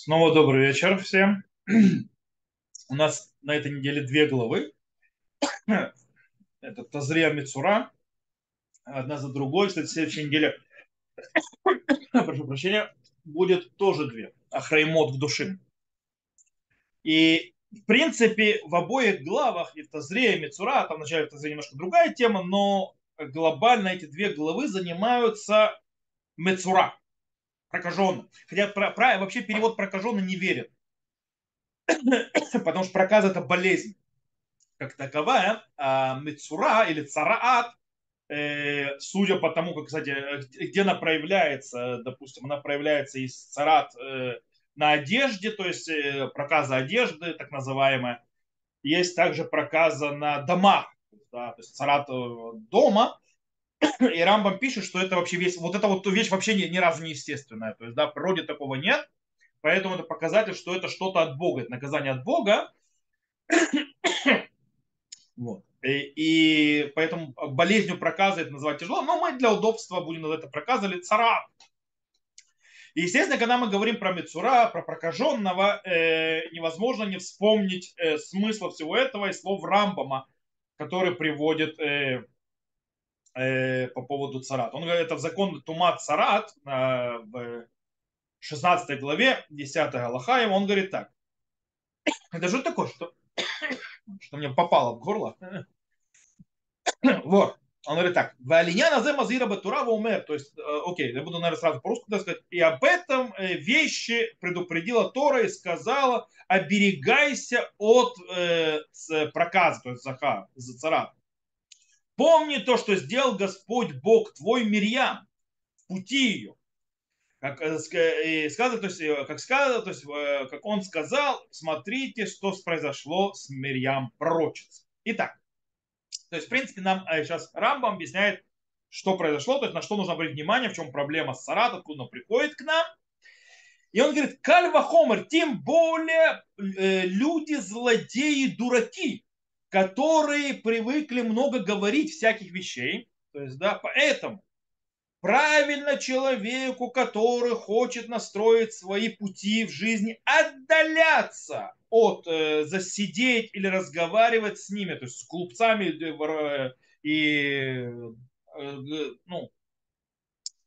Снова добрый вечер всем. У нас на этой неделе две главы. Это Тазрия Мицура, одна за другой. Кстати, следующей неделе, прошу прощения, будет тоже две. Ахраймот к души. И, в принципе, в обоих главах, и Тазрия, и Мицура, там вначале Тазрия немножко другая тема, но глобально эти две главы занимаются Мецура, прокаженным. Хотя про, про, вообще перевод прокаженный не верит. Потому что проказ это болезнь как таковая, а мецура или цараат, э, судя по тому, как, кстати, где она проявляется, допустим, она проявляется из царат э, на одежде, то есть э, проказа одежды, так называемая. Есть также проказа на домах, да, то есть царат дома, и Рамбам пишет, что это вообще весь, вот эта вот вещь вообще ни, ни разу не естественная. То есть, да, в природе такого нет. Поэтому это показатель, что это что-то от Бога, это наказание от Бога. вот. И, и поэтому болезнью проказа это называть тяжело, но мы для удобства будем называть это проказа или цара. И, естественно, когда мы говорим про Мецура, про прокаженного, э, невозможно не вспомнить э, смысла всего этого и слов Рамбама, который приводит э, э, по поводу царат. Он говорит, это в закон Тумат Царат э, в 16 главе, 10 Галаха, он говорит так. Это что такое, что, что мне попало в горло? вот. Он говорит так. Валиняна зе мазира батура умер. То есть, э, окей, я буду, наверное, сразу по-русски сказать. И об этом вещи предупредила Тора и сказала, оберегайся от э, проказа, то есть заха, за царат. Помни то, что сделал Господь Бог твой Мирьям в пути ее. Как э, сказано, то есть, э, как сказано, то есть, э, как он сказал, смотрите, что произошло с Мирьям пророчицей. Итак, то есть, в принципе, нам сейчас Рамбам объясняет, что произошло, то есть на что нужно обратить внимание, в чем проблема с Сарат, откуда он приходит к нам. И он говорит, Кальва Хомер, тем более э, люди злодеи, дураки, которые привыкли много говорить всяких вещей. То есть, да, поэтому правильно человеку, который хочет настроить свои пути в жизни, отдаляться от э, засидеть или разговаривать с ними, то есть с глупцами э, и э, ну,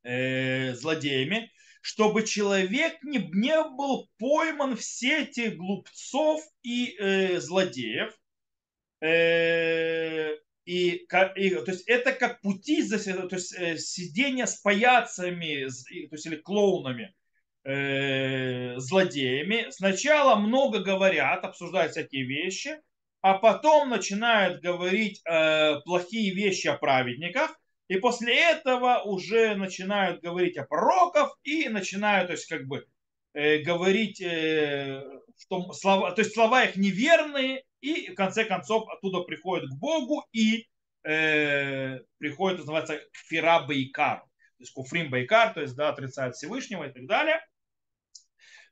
э, злодеями, чтобы человек не, не был пойман в сети глупцов и э, злодеев, и, и, то есть это как пути, то есть э, сидение с паяцами, то есть или клоунами, э, злодеями. Сначала много говорят, обсуждают всякие вещи, а потом начинают говорить э, плохие вещи о праведниках, и после этого уже начинают говорить о пророках и начинают, то есть как бы э, говорить, э, что слова, то есть слова их неверные, и в конце концов оттуда приходит к Богу и э, приходит, называется, кфира байкар, то есть куфрим байкар, то есть да, отрицает Всевышнего и так далее.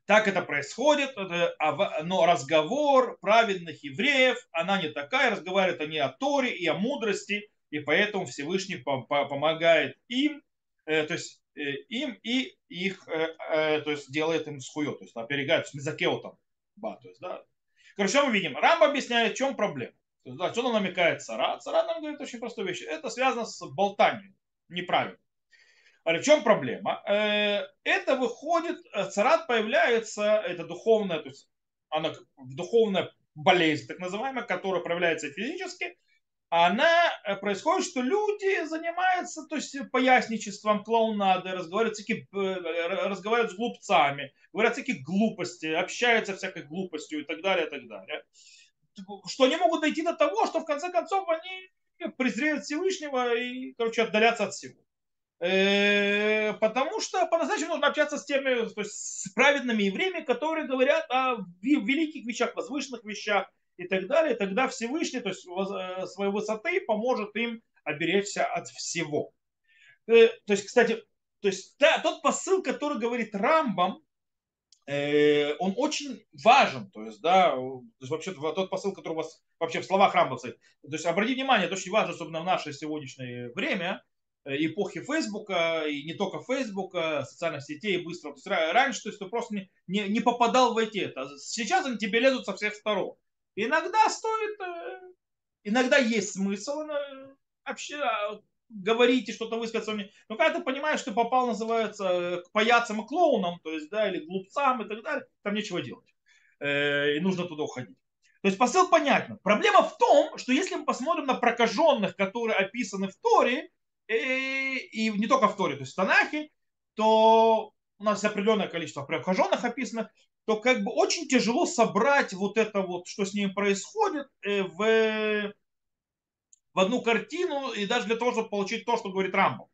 Так это происходит, а но разговор праведных евреев, она не такая, разговаривают они о Торе и о мудрости, и поэтому Всевышний помогает им, э, то есть э, им и их, то есть делает им схуё, то есть оперегает, то есть мизакеотом, то есть, да, Короче, мы видим? Рамба объясняет, в чем проблема. Да, что он намекает Цара? Цара нам говорит очень простую вещь. Это связано с болтанием. Неправильно. А в чем проблема? Э, это выходит, э, царат появляется, это духовная, то есть она духовная болезнь, так называемая, которая проявляется физически, она э, происходит, что люди занимаются то есть, поясничеством, клоунадой, разговаривают, всякие, э, разговаривают с глупцами, говорят всякие глупости, общаются всякой глупостью и так далее, и так далее. Что они могут дойти до того, что в конце концов они презреют Всевышнего и, короче, отдалятся от всего. Э, потому что по-настоящему нужно общаться с теми, то есть с праведными евреями, которые говорят о великих вещах, возвышенных вещах, и так далее, тогда Всевышний, то есть э, своей высоты, поможет им оберечься от всего. Э, то есть, кстати, то есть да, тот посыл, который говорит Рамбам, э, он очень важен, то есть, да, то есть вообще тот посыл, который у вас вообще в словах Рамбам стоит. То есть обратите внимание, это очень важно, особенно в наше сегодняшнее время, эпохи Фейсбука, и не только Фейсбука, социальных сетей, быстро. То есть раньше то есть, ты просто не, не, не попадал в эти. Сейчас они тебе лезут со всех сторон. Иногда стоит, иногда есть смысл вообще говорить и что-то высказаться. Но когда ты понимаешь, что попал, называется, к паяцам и клоунам, то есть, да, или глупцам и так далее, там нечего делать. И нужно туда уходить. То есть посыл понятен. Проблема в том, что если мы посмотрим на прокаженных, которые описаны в Торе, и, э, и не только в Торе, то есть в Танахе, то у нас определенное количество прокаженных описано, то как бы очень тяжело собрать вот это вот, что с ними происходит, э, в, в одну картину, и даже для того, чтобы получить то, что говорит Рамбом.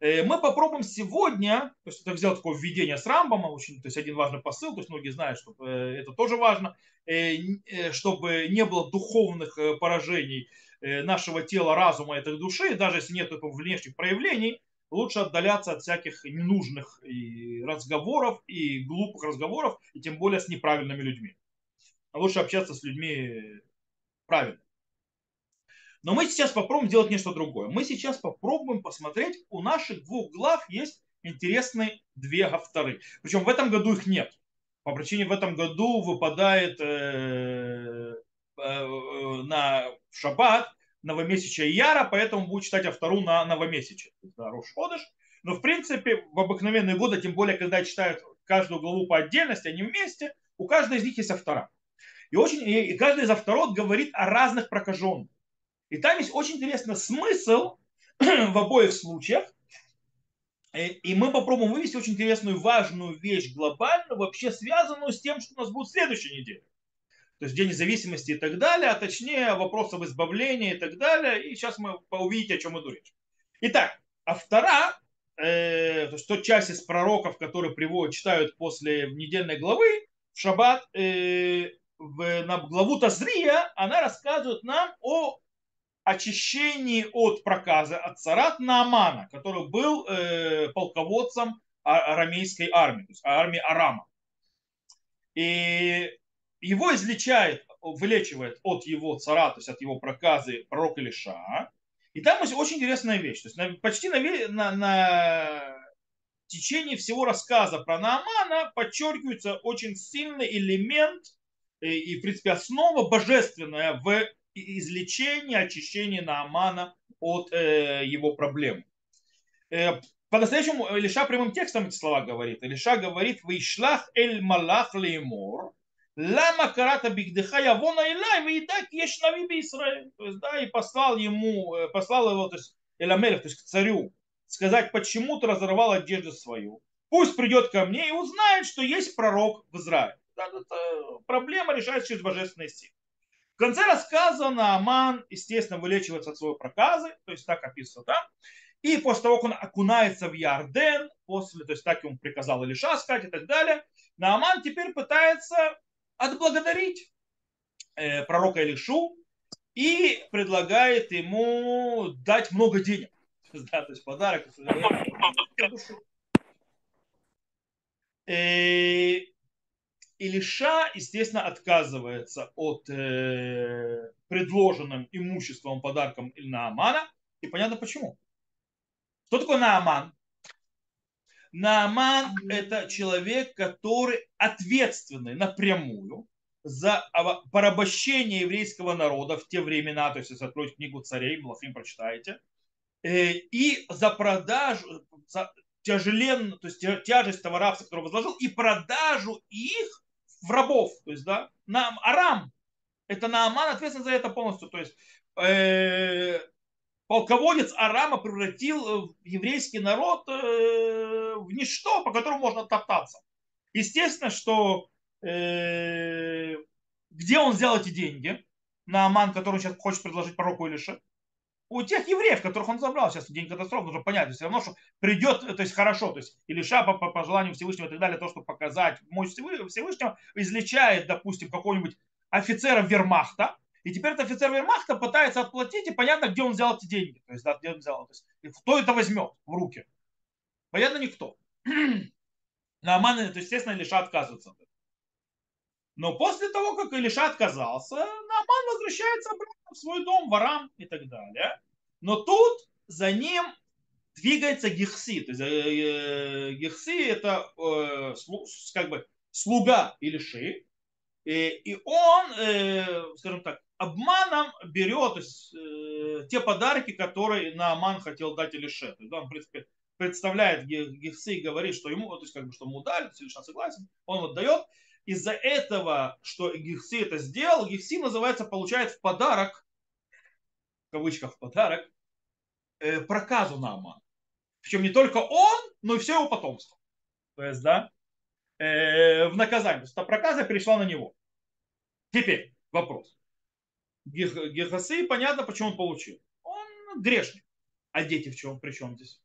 Э, мы попробуем сегодня, то есть это взял такое введение с Рамбома, очень, то есть один важный посыл, то есть многие знают, что э, это тоже важно, чтобы не было духовных поражений нашего тела, разума, этой души, даже если нет внешних проявлений, лучше отдаляться от всяких ненужных и разговоров и глупых разговоров, и тем более с неправильными людьми. А лучше общаться с людьми правильно. Но мы сейчас попробуем сделать нечто другое. Мы сейчас попробуем посмотреть, у наших двух глав есть интересные две авторы. Причем в этом году их нет. По причине в этом году выпадает э, э, на шаббат новомесячие Яра, поэтому будет читать автору на новомесячие. Да, Рошходыш. Но в принципе в обыкновенные годы, тем более когда читают каждую главу по отдельности, они вместе, у каждой из них есть автора. И, очень, и каждый из авторов говорит о разных прокаженных. И там есть очень интересный смысл в обоих случаях. И мы попробуем вывести очень интересную, важную вещь глобальную, вообще связанную с тем, что у нас будет в следующей неделе. То есть День независимости и так далее, а точнее вопросов избавления и так далее. И сейчас мы увидите, о чем иду речь. Итак, автора, э, то есть тот часть из пророков, которые приводят, читают после недельной главы в шаббат, э, в, на главу Тазрия, она рассказывает нам о очищении от проказа от царат Наамана, который был э, полководцем арамейской армии, то есть армии Арама. И его излечает, вылечивает от его цара, то есть от его проказы пророк Илиша. И там очень интересная вещь. То есть на, почти на, на, на течение всего рассказа про Наамана подчеркивается очень сильный элемент и, э, и в принципе, основа божественная в излечение, очищение Наамана от э, его проблем. Э, по-настоящему Илиша прямым текстом эти слова говорит. Илиша говорит, «Вишлах эль малах леймор, лама карата бигдыха явона илай, вейдак еш нави Израиль». То есть, да, и послал ему, э, послал его, то есть, Эламелев, то есть к царю, сказать, почему ты разорвал одежду свою. Пусть придет ко мне и узнает, что есть пророк в Израиле. Да, это проблема решается через божественные силы. В конце рассказа Нааман, естественно, вылечивается от своей проказы, то есть так описано там. И после того, как он окунается в Ярден, после, то есть так ему приказал Илиша сказать и так далее, Нааман теперь пытается отблагодарить э, пророка Илишу и предлагает ему дать много денег. Да, то есть подарок. И Илиша, естественно, отказывается от э, предложенным имуществом, подарком Наамана. И понятно почему. Кто такой Нааман? Нааман – это человек, который ответственный напрямую за порабощение еврейского народа в те времена, то есть если откроете книгу царей, Малахим прочитаете, э, и за продажу, за тяжелен, то есть тяжесть того рабства, который возложил, и продажу их в рабов, то есть, да, на Арам. Это Нааман ответственен за это полностью. То есть, э, полководец Арама превратил э, еврейский народ э, в ничто, по которому можно топтаться. Естественно, что э, где он взял эти деньги? Нааман, который он сейчас хочет предложить пророку Илише у тех евреев, которых он забрал сейчас день катастрофы, нужно понять, все равно, что придет, то есть хорошо, то есть Илиша по, по, по желанию Всевышнего и так далее, то, чтобы показать мощь Всевышнего, излечает, допустим, какого-нибудь офицера вермахта, и теперь этот офицер вермахта пытается отплатить, и понятно, где он взял эти деньги, то есть, да, где он взял, то есть, кто это возьмет в руки. Понятно, никто. Нааман, то, естественно, Илиша отказывается. Но после того, как Илиша отказался, Нааман возвращается обратно в свой дом, ворам и так далее. Но тут за ним двигается Гехси. То есть э, Гехси это э, как бы слуга или ши. И, и он, э, скажем так, обманом берет э, те подарки, которые Нааман хотел дать Илише. То есть, он, в принципе, представляет Гехси и говорит, что ему, то есть, как бы, что ему дали, то согласен, он вот дает. Из-за этого, что Гехси это сделал, Гехси называется, получает в подарок, в кавычках в подарок, э, проказу Наамана. Причем не только он, но и все его потомство. То есть, да, э, в наказание. То есть, эта проказа перешла на него. Теперь вопрос. Гехасы, понятно, почему он получил. Он грешник. А дети в чем? При чем здесь?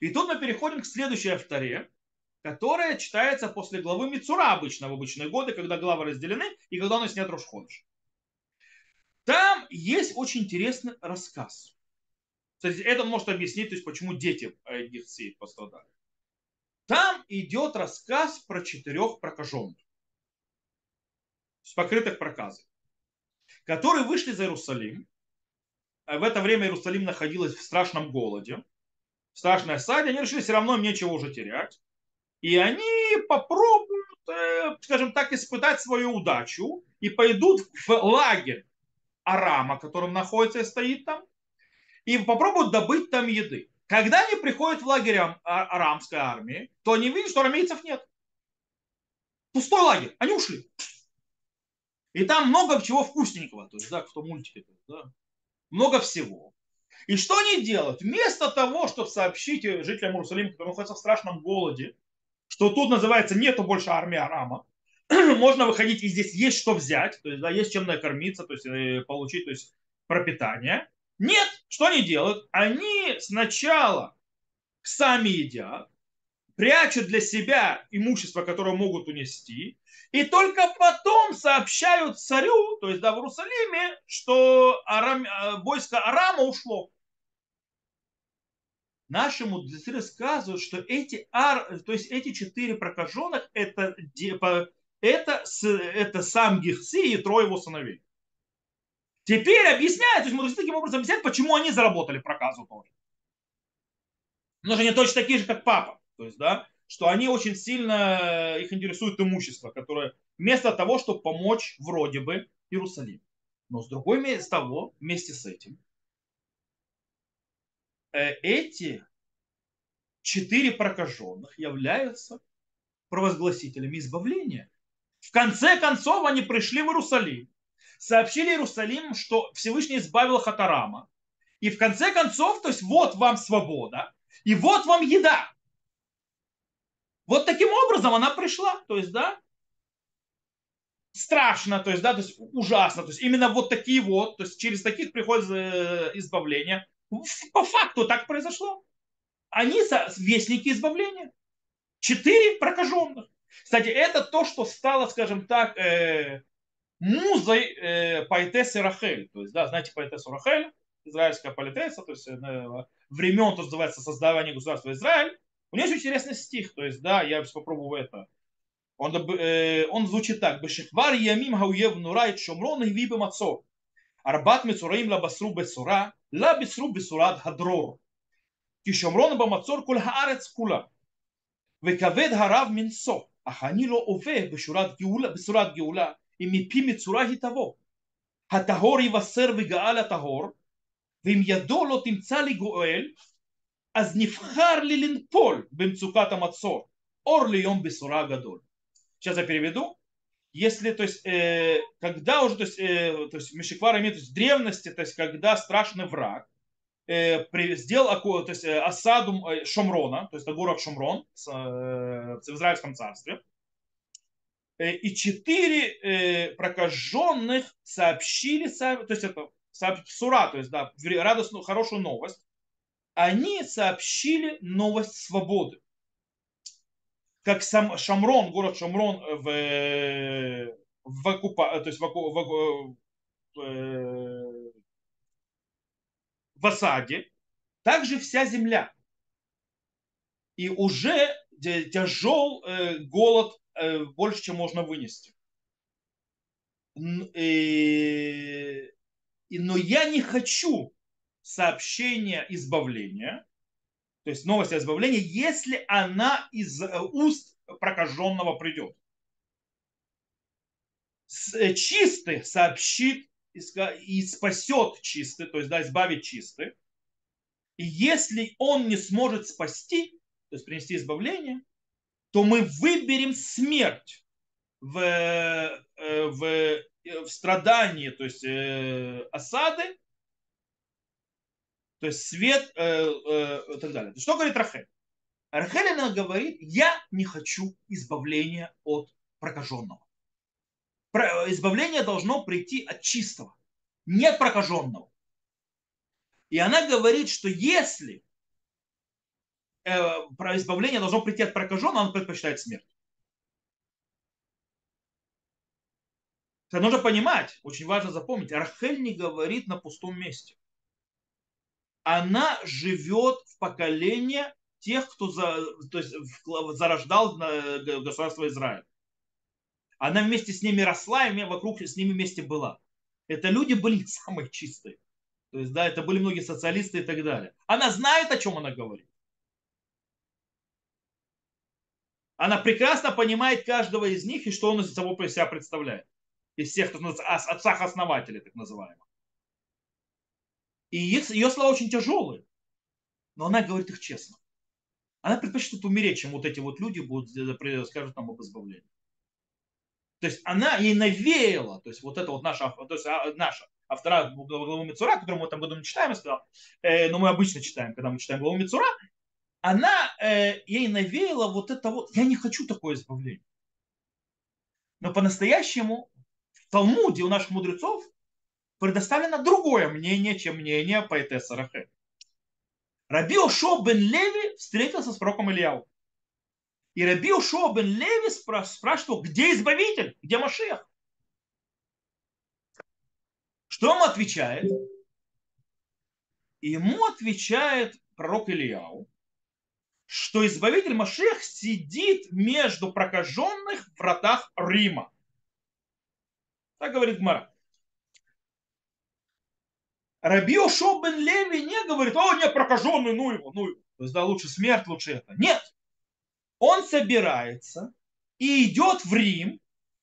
И тут мы переходим к следующей авторе, которая читается после главы Мицура обычно, в обычные годы, когда главы разделены и когда у нас нет Рошходыш. Там есть очень интересный рассказ. Кстати, это может объяснить, то есть, почему дети Гехции пострадали. Там идет рассказ про четырех прокаженных, покрытых проказой которые вышли за Иерусалим. А в это время Иерусалим находилась в страшном голоде, в страшной осаде. Они решили, все равно им нечего уже терять. И они попробуют, э, скажем так, испытать свою удачу и пойдут в лагерь Арама, которым находится и стоит там, и попробуют добыть там еды. Когда они приходят в лагерь а, арамской армии, то они видят, что арамейцев нет. Пустой лагерь. Они ушли. И там много чего вкусненького, то есть, да, в том мультике, да, много всего. И что они делают? Вместо того, чтобы сообщить жителям Иерусалима, которые находятся в страшном голоде, что тут называется нету больше армии Арама, можно выходить и здесь есть что взять, то есть да, есть чем накормиться, то есть э, получить то есть, пропитание. Нет, что они делают? Они сначала сами едят, прячут для себя имущество, которое могут унести, и только потом сообщают царю, то есть да, в Иерусалиме, что Арам, э, войско Арама ушло. Наши мудрецы рассказывают, что эти, ар, то есть эти четыре прокаженных это, это, это сам Гехси и трое его сыновей. Теперь объясняют, то есть мудрецы таким образом объясняют, почему они заработали проказу тоже. Но же они точно такие же, как папа. То есть, да, что они очень сильно, э, их интересует имущество, которое вместо того, чтобы помочь вроде бы Иерусалиму. Но с другой с того, вместе с этим, э, эти четыре прокаженных являются провозгласителями избавления. В конце концов они пришли в Иерусалим, сообщили Иерусалим, что Всевышний избавил Хатарама. И в конце концов, то есть вот вам свобода, и вот вам еда. Вот таким образом она пришла. То есть, да, страшно, то есть, да, то есть ужасно. То есть именно вот такие вот, то есть через таких приходит э, избавление. По факту так произошло. Они вестники избавления. Четыре прокаженных. Кстати, это то, что стало, скажем так, э, музой э, поэтессы Рахель. То есть, да, знаете поэтессу Рахель, израильская поэтесса, то есть э, времен, то называется, создавание государства Израиль. У нее очень интересный стих, то есть, да, я попробую это. Он, э, он звучит так. Бешехвар ямим хауев нурайт шомрон и вибе мацор. Арбат מצורעים לה בסרו בשורה, לה בשרו בשורת הדרור. כי שומרון במצור כל הארץ כולה. וכבד הרב מנשוא, אך אני לא עובה בשורת גאולה, בשורת גאולה, אם מפי מצורע היא תבוא. הטהור יבשר וגאל הטהור, ואם ידו לא תמצא לי גואל, אז נבחר לי לנפול במצוקת המצור, אור ליום בשורה גדול. Сейчас я переведу. Если, то есть, э, когда уже, то есть, э, то есть Мишиквар имеет, то есть, в древности, то есть, когда страшный враг э, при, сделал то есть, э, осаду э, Шомрона, то есть, это город Шомрон с, э, в Израильском царстве, э, и четыре э, прокаженных сообщили, то есть, это сура, то есть, да, радостную, хорошую новость, они сообщили новость свободы. Как сам Шамрон, город Шамрон в, в, окупа, то есть в, в, в, в осаде, также вся земля. И уже тяжел э, голод э, больше, чем можно вынести. И, но я не хочу сообщение избавления, то есть новость о избавлении, если она из э, уст прокаженного придет. Э, чистый сообщит и спасет чистый, то есть да, избавит чистый. И если он не сможет спасти, то есть принести избавление, то мы выберем смерть в, э, в, в страдании, то есть осады, то есть свет э, э, и так далее. Что говорит Рахель? Рахель она говорит, я не хочу избавления от прокаженного. Избавление должно прийти от чистого, не от прокаженного. И она говорит, что если э, избавление должно прийти от прокаженного, он предпочитает смерть. Это нужно понимать, очень важно запомнить, Рахель не говорит на пустом месте она живет в поколении тех, кто за, то есть, зарождал государство Израиль. Она вместе с ними росла, и вокруг с ними вместе была. Это люди были самые чистые. То есть, да, это были многие социалисты и так далее. Она знает, о чем она говорит. Она прекрасно понимает каждого из них и что он из собой себя представляет. Из всех, кто отцах-основателей, так называемых. И ее слова очень тяжелые. Но она говорит их честно. Она предпочитает умереть, чем вот эти вот люди будут, скажут нам об избавлении. То есть она ей навеяла, то есть вот это вот наша, то есть а, наша автора главы Мицура, которую мы этом году читаем, сказал, э, но мы обычно читаем, когда мы читаем главу Мицура, она э, ей навеяла вот это вот, я не хочу такое избавление. Но по-настоящему в Талмуде у наших мудрецов предоставлено другое мнение, чем мнение поэтессы Рахель. Раби Ошо бен Леви встретился с пророком Ильяу. И Раби Ошо бен Леви спрашивал, где избавитель, где Машех? Что ему отвечает? ему отвечает пророк Ильяу, что избавитель Машех сидит между прокаженных в вратах Рима. Так говорит Гмара. Раби Ошо бен Леви не говорит, о, нет, прокаженный, ну его, ну его. То есть, да, лучше смерть, лучше это. Нет. Он собирается и идет в Рим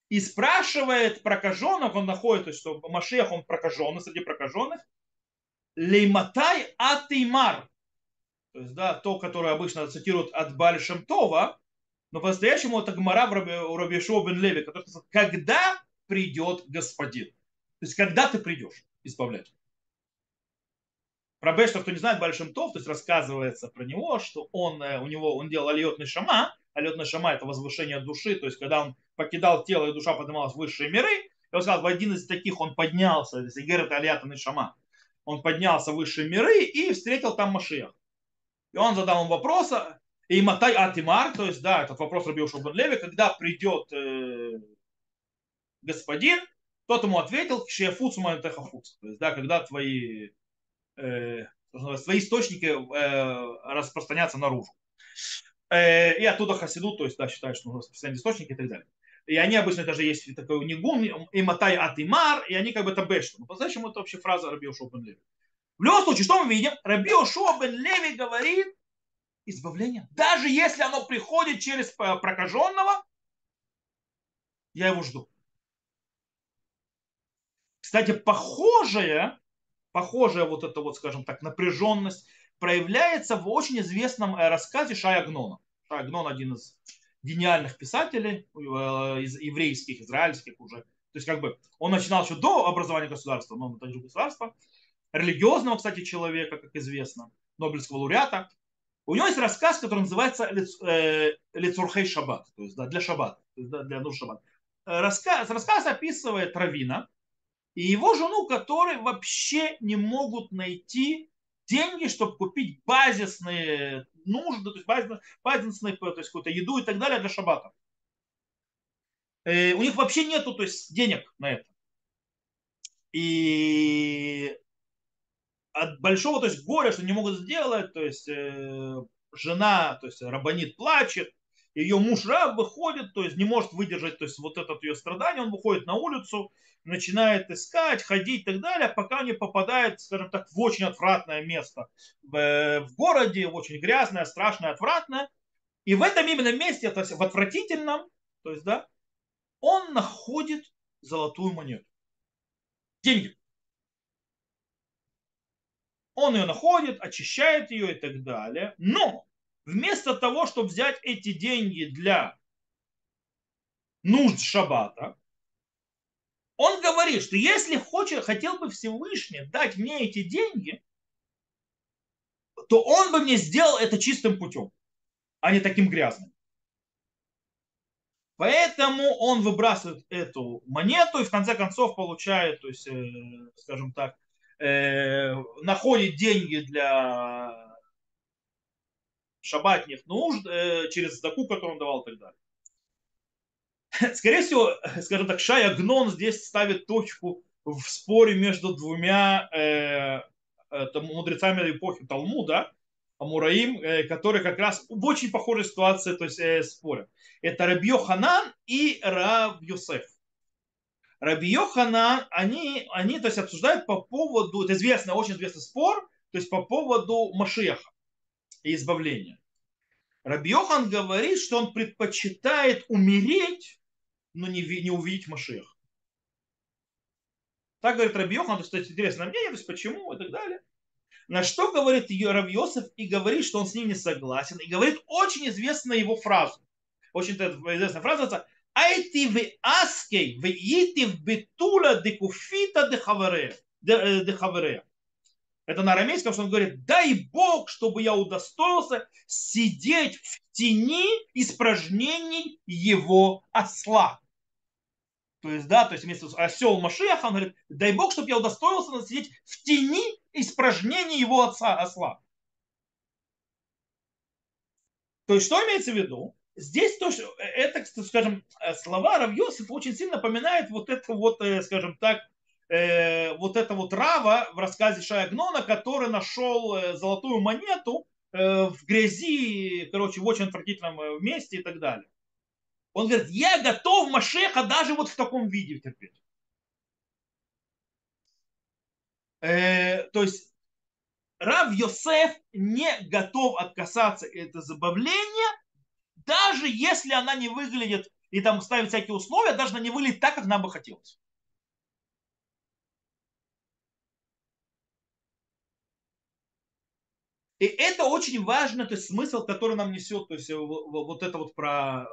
и спрашивает прокаженных, он находит, то есть, что Машех, он прокаженный, среди прокаженных, Лейматай Атеймар. То есть, да, то, которое обычно цитируют от Баль Това, но по-настоящему это Гмара у Раби Шоу бен Леви, который сказал, когда придет господин. То есть, когда ты придешь избавлять. Про Бештов, кто не знает, Большим Тов, то есть рассказывается про него, что он, э, у него, он делал алиотный шама, алиотный шама это возвышение души, то есть когда он покидал тело и душа поднималась в высшие миры, и он сказал, в один из таких он поднялся, если Гер это алиотный шама, он поднялся в высшие миры и встретил там Машиях. И он задал ему вопрос, и Матай Атимар, то есть, да, этот вопрос Рабиу Шубан Леви, когда придет э, господин, тот ему ответил, Шефуц Манетехафуц, то есть, да, когда твои свои источники э, распространяться наружу. Э, и оттуда хасиду, то есть да, считают, что нужно распространять источники и так далее. И они обычно даже есть такой нигун, и матай атимар, и они как бы это бешто. Но по-настоящему это вообще фраза Раби Ошуа бен Леви. В любом случае, что мы видим? Раби Ошуа бен Леви говорит, избавление, даже если оно приходит через прокаженного, я его жду. Кстати, похожее похожая вот эта вот, скажем так, напряженность проявляется в очень известном э, рассказе Шая Гнона. Шая Гнон один из гениальных писателей, э, из еврейских, израильских уже. То есть как бы он начинал еще до образования государства, но он также государства, религиозного, кстати, человека, как известно, Нобелевского лауреата. У него есть рассказ, который называется э, Лицурхей Шаббат, то есть да, для Шаббата, для нужд Шаббат. Рассказ, рассказ описывает Равина, и его жену, которые вообще не могут найти деньги, чтобы купить базисные нужды, то есть базисные, базисные то есть какую-то еду и так далее для шаббата. Э, у них вообще нету то есть, денег на это. И от большого то есть, горя, что не могут сделать, то есть э, жена, то есть рабанит плачет, ее муж раб выходит, то есть не может выдержать то есть вот это ее страдание, он выходит на улицу, начинает искать, ходить и так далее, пока не попадает, скажем так, в очень отвратное место э, в городе, очень грязное, страшное, отвратное. И в этом именно месте, то есть в отвратительном, то есть, да, он находит золотую монету. Деньги. Он ее находит, очищает ее и так далее. Но вместо того, чтобы взять эти деньги для нужд шаббата, он говорит, что если хочет, хотел бы Всевышний дать мне эти деньги, то он бы мне сделал это чистым путем, а не таким грязным. Поэтому он выбрасывает эту монету и в конце концов получает, то есть, э, скажем так, э, находит деньги для шабатних нужд э, через заку, которую он давал и так далее. Скорее всего, скажем так, Шая Гнон здесь ставит точку в споре между двумя э, это, мудрецами эпохи Талмуда, Амураим, э, которые как раз в очень похожей ситуации то есть, э, спорят. Это Рабьё Ханан и Раб Йосеф. Рабьё Ханан, они, они то есть, обсуждают по поводу, это известный, очень известный спор, то есть по поводу И избавления. Рабьохан говорит, что он предпочитает умереть, но не, не увидеть Машех. Так говорит Рабьехан, то есть интересное мнение, то есть почему и так далее. На что говорит Равьосов и говорит, что он с ним не согласен. И говорит очень известную его фразу. Очень известная фраза. Айти в аскей, в ити в битула декуфита дехавере. Э, это на арамейском, что он говорит, дай Бог, чтобы я удостоился сидеть в тени испражнений его осла. То есть, да, то есть вместо осел Машеха, он говорит, дай Бог, чтобы я удостоился сидеть в тени испражнений его отца, осла. То есть, что имеется в виду? Здесь то, что это, скажем, слова Равьосиф очень сильно напоминает вот это вот, э, скажем так, э, вот это вот Рава в рассказе Шаягнона, который нашел э, золотую монету в грязи, короче, в очень отвратительном месте и так далее. Он говорит, я готов Машеха даже вот в таком виде терпеть. Э, то есть Рав Йосеф не готов отказаться от этого забавления, даже если она не выглядит и там ставит всякие условия, даже она не выглядит так, как нам бы хотелось. И это очень важно, то есть смысл, который нам несет, то есть вот это вот про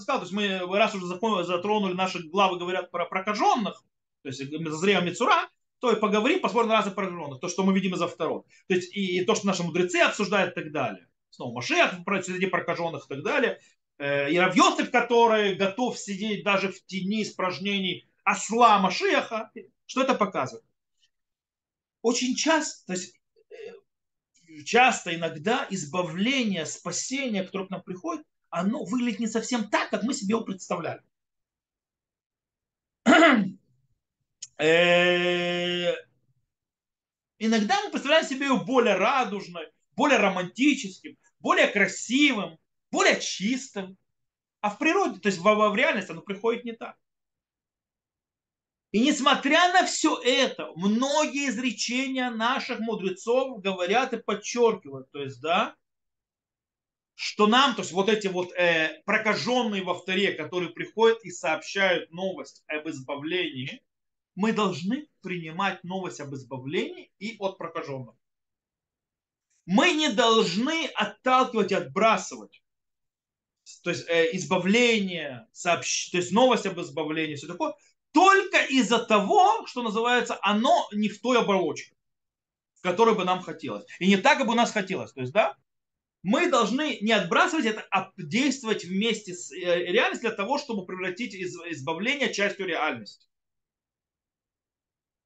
сказал, то есть мы раз уже затронули наши главы, говорят про прокаженных, то есть Зазрея Мицура, то и поговорим, посмотрим на разных прокаженных, то, что мы видим из-за второго. То есть и, и то, что наши мудрецы обсуждают и так далее. Снова Машех среди прокаженных и так далее. Э, и Равьосиф, который готов сидеть даже в тени испражнений осла Машеха, что это показывает? Очень часто, то есть э, часто, иногда избавление, спасение, которое к нам приходит, оно выглядит не совсем так, как мы себе его представляли. Э, иногда мы представляем себе его более радужной, более романтическим, более красивым, более чистым. А в природе, то есть в, в реальности оно приходит не так. И несмотря на все это, многие изречения наших мудрецов говорят и подчеркивают, то есть, да, что нам, то есть вот эти вот э, прокаженные во вторе, которые приходят и сообщают новость об избавлении, мы должны принимать новость об избавлении и от прокаженных. Мы не должны отталкивать и отбрасывать. То есть э, избавление, сообщ... то есть новость об избавлении, все такое, только из-за того, что называется, оно не в той оболочке, в которой бы нам хотелось. И не так, как бы у нас хотелось. То есть, да, мы должны не отбрасывать это, а действовать вместе с э, реальностью для того, чтобы превратить избавление частью реальности.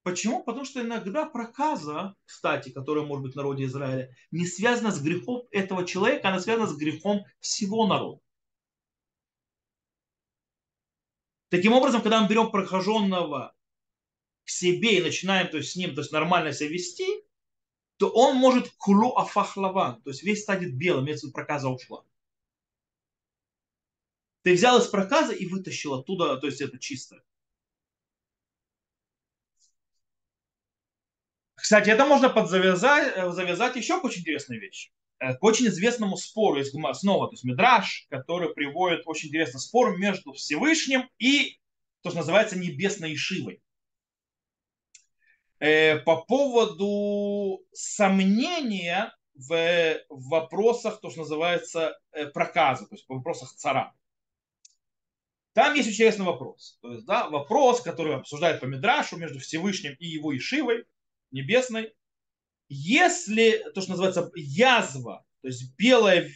Почему? Потому что иногда проказа, кстати, которая может быть в народе Израиля, не связана с грехом этого человека, она связана с грехом всего народа. Таким образом, когда мы берем прохоженного к себе и начинаем то есть, с ним то есть, нормально себя вести, то он может кулу афахлаван, то есть весь станет белым, если проказа ушла. Ты взял из проказа и вытащил оттуда, то есть это чисто. Кстати, это можно подзавязать, э, завязать еще к очень интересной вещи. Э, к очень известному спору есть снова, то есть Мидраш, который приводит очень интересный спор между Всевышним и то, что называется небесной Ишивой. Э, по поводу сомнения в вопросах, то, что называется проказа, то есть в вопросах цара. Там есть интересный вопрос. То есть, да, вопрос, который обсуждает по Мидрашу между Всевышним и его Ишивой небесной. Если то, что называется язва, то есть белая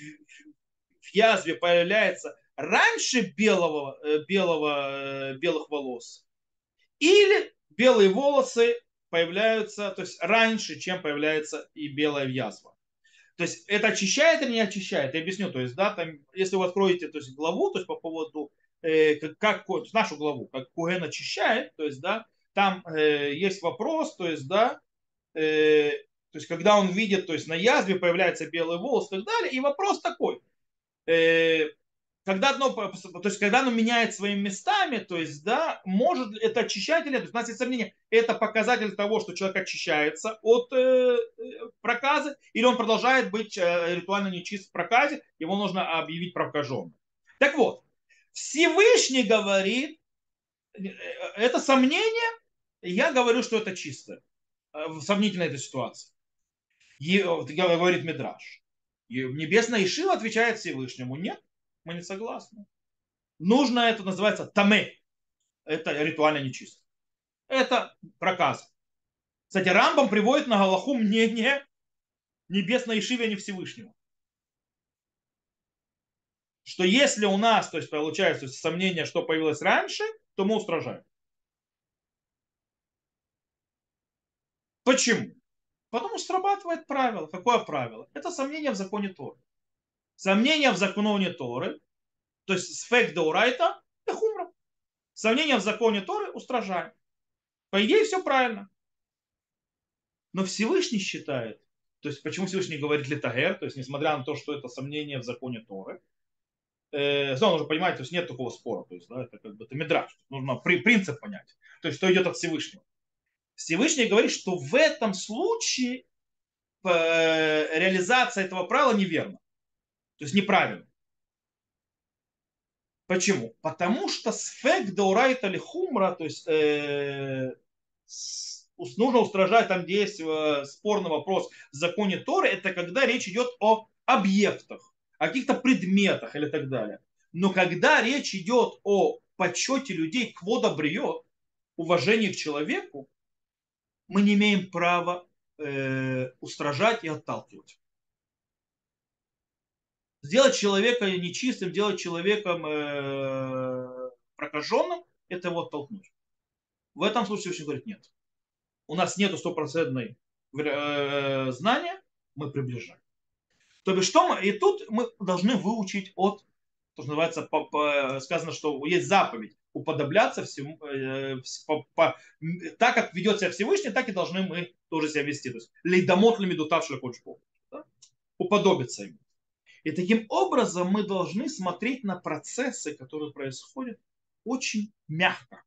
в язве появляется раньше белого, э, белого, э, белых волос, или белые волосы появляются, то есть раньше, чем появляется и белая язва. То есть это очищает или не очищает? Я объясню. То есть, да, там, если вы откроете то есть, главу, то есть по поводу э, как, как нашу главу, как Куген очищает, то есть, да, там э, есть вопрос, то есть, да, э, то есть, когда он видит, то есть, на язве появляется белый волос и так далее, и вопрос такой, э, когда одно, то есть, когда оно меняет своими местами, то есть, да, может это очищать или нет, то есть, у нас есть сомнение, это показатель того, что человек очищается от э, проказы, или он продолжает быть э, ритуально нечист в проказе, его нужно объявить прокаженным. Так вот, Всевышний говорит, э, это сомнение, я говорю, что это чисто, э, сомнительно этой ситуации. Говорит Мидраш. Небесная Ишива отвечает Всевышнему, нет, мы не согласны. Нужно это называется таме. Это ритуально нечисто. Это проказ. Кстати, Рамбам приводит на Галаху мнение небесной Ишиве, а не Всевышнего что если у нас, то есть получается сомнение, что появилось раньше, то мы устражаем. Почему? Потому что срабатывает правило. Какое правило? Это сомнение в законе Торы. Сомнение в законе Торы, то есть сфек деурайта, это хумра. Сомнение в законе Торы устражаем. По идее все правильно. Но Всевышний считает, то есть почему Всевышний говорит литагер, то есть несмотря на то, что это сомнение в законе Торы, э, снова нужно понимать, то есть нет такого спора, то есть да, это как бы это медраж, нужно при, принцип понять, то есть что идет от Всевышнего. Всевышний говорит, что в этом случае э, реализация этого правила неверна, то есть неправильно. Почему? Потому что сфек даурайта или хумра, то есть э, нужно устражать там, где есть э, спорный вопрос в законе Торы, это когда речь идет о объектах о каких-то предметах или так далее. Но когда речь идет о почете людей к водобриет, уважении к человеку, мы не имеем права э, устражать и отталкивать. Сделать человека нечистым, делать человеком э, прокаженным, это его оттолкнуть. В этом случае очень говорит нет. У нас нет стопроцентной э, знания, мы приближаем. То бишь, что мы, и тут мы должны выучить от, то, что называется, по, по, сказано, что есть заповедь уподобляться всему, э, по, по, так как ведет себя Всевышний, так и должны мы тоже себя вести. То есть, лейдамот лимидутав шлякочбо. Да? Уподобиться ему. И таким образом мы должны смотреть на процессы, которые происходят, очень мягко.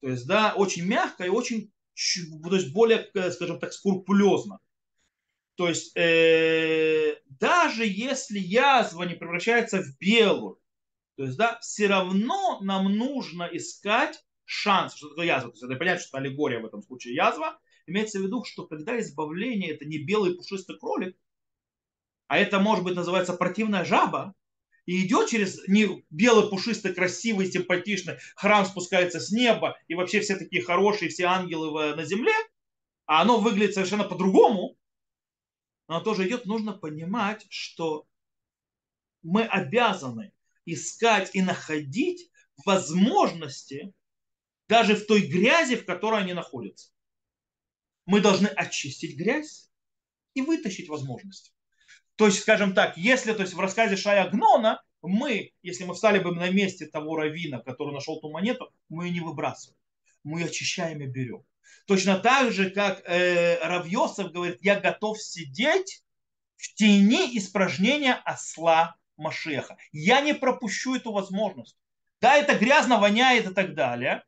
То есть, да, очень мягко и очень, то есть более, э, скажем так, скрупулезно. То есть э, даже если язва не превращается в белую, то есть да, все равно нам нужно искать шанс, что такое язва. То есть это понятно, что это аллегория в этом случае язва. Имеется в виду, что когда избавление это не белый пушистый кролик, а это может быть называется противная жаба, и идет через не белый, пушистый, красивый, симпатичный, храм спускается с неба, и вообще все такие хорошие, все ангелы на земле, а оно выглядит совершенно по-другому, но тоже идет, нужно понимать, что мы обязаны искать и находить возможности даже в той грязи, в которой они находятся. Мы должны очистить грязь и вытащить возможности. То есть, скажем так, если то есть в рассказе Шая Гнона мы, если мы встали бы на месте того равина, который нашел ту монету, мы ее не выбрасываем. Мы ее очищаем и берем. Точно так же, как э, Равьосов говорит, я готов сидеть в тени испражнения осла Машеха. Я не пропущу эту возможность. Да, это грязно, воняет и так далее.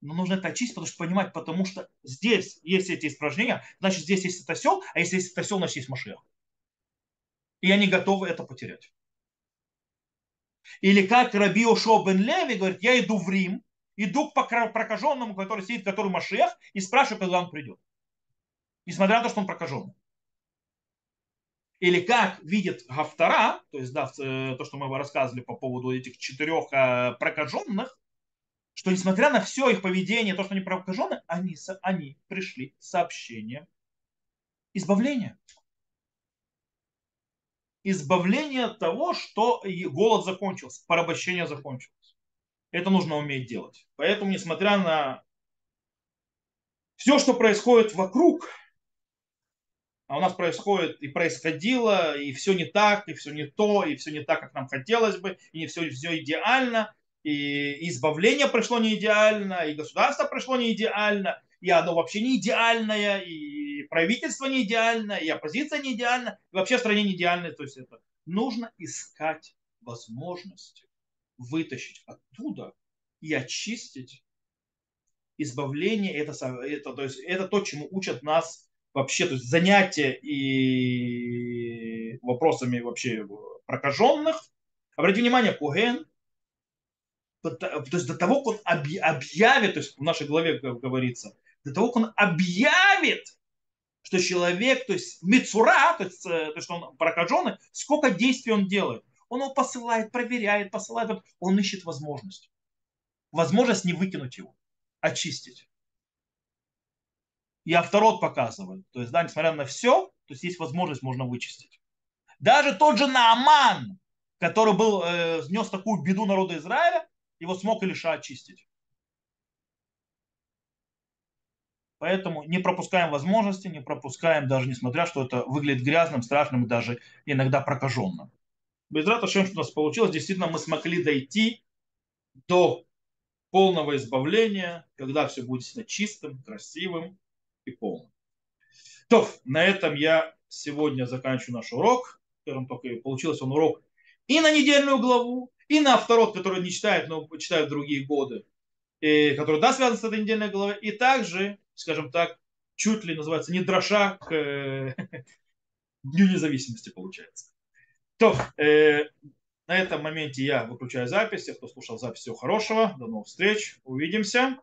Но нужно это очистить, потому что понимать, потому что здесь есть эти испражнения, значит, здесь есть это осел, а если есть это осел, значит, есть Машех. И они готовы это потерять. Или как Раби Ошо бен Леви говорит, я иду в Рим, иду к прокаженному, который сидит, который Машех, и спрашиваю, когда он придет. Несмотря на то, что он прокаженный. Или как видит Гафтара, то есть да, э, то, что мы рассказывали по поводу этих четырех э, прокаженных, что несмотря на все их поведение, то, что они прокажены, они, они пришли с сообщением избавления. Избавление от того, что голод закончился, порабощение закончилось. Это нужно уметь делать. Поэтому, несмотря на все, что происходит вокруг, а у нас происходит и происходило, и все не так, и все не то, и все не так, как нам хотелось бы, и не все, все идеально, и избавление пришло не идеально, и государство пришло не идеально, и оно вообще не идеальное, и правительство не идеально, и оппозиция не идеальна, и вообще в стране не идеальная. То есть это нужно искать возможности вытащить оттуда и очистить избавление. Это, это, то есть это то, чему учат нас вообще, то есть занятия и вопросами вообще прокаженных. Обратите внимание, Куген, то есть до того, как он объявит, то есть в нашей главе говорится, до того, как он объявит, что человек, то есть мецура, то есть, э, то есть он прокаженный, сколько действий он делает. Он его посылает, проверяет, посылает, он ищет возможность. Возможность не выкинуть его, очистить и авторот показывает. То есть, да, несмотря на все, то есть есть возможность, можно вычистить. Даже тот же Нааман, который был, э, нес такую беду народа Израиля, его смог Илиша очистить. Поэтому не пропускаем возможности, не пропускаем, даже несмотря, что это выглядит грязным, страшным и даже иногда прокаженным. Без рата что у нас получилось, действительно мы смогли дойти до полного избавления, когда все будет чистым, красивым, и полным. То, на этом я сегодня заканчиваю наш урок. Скажем, только получился он урок и на недельную главу, и на второй, который не читает, но читают другие годы, и который, да, связан с этой недельной главой, и также, скажем так, чуть ли называется, не дроша к э, Дню независимости получается. То, э, на этом моменте я выключаю запись. Кто слушал запись, всего хорошего. До новых встреч. Увидимся.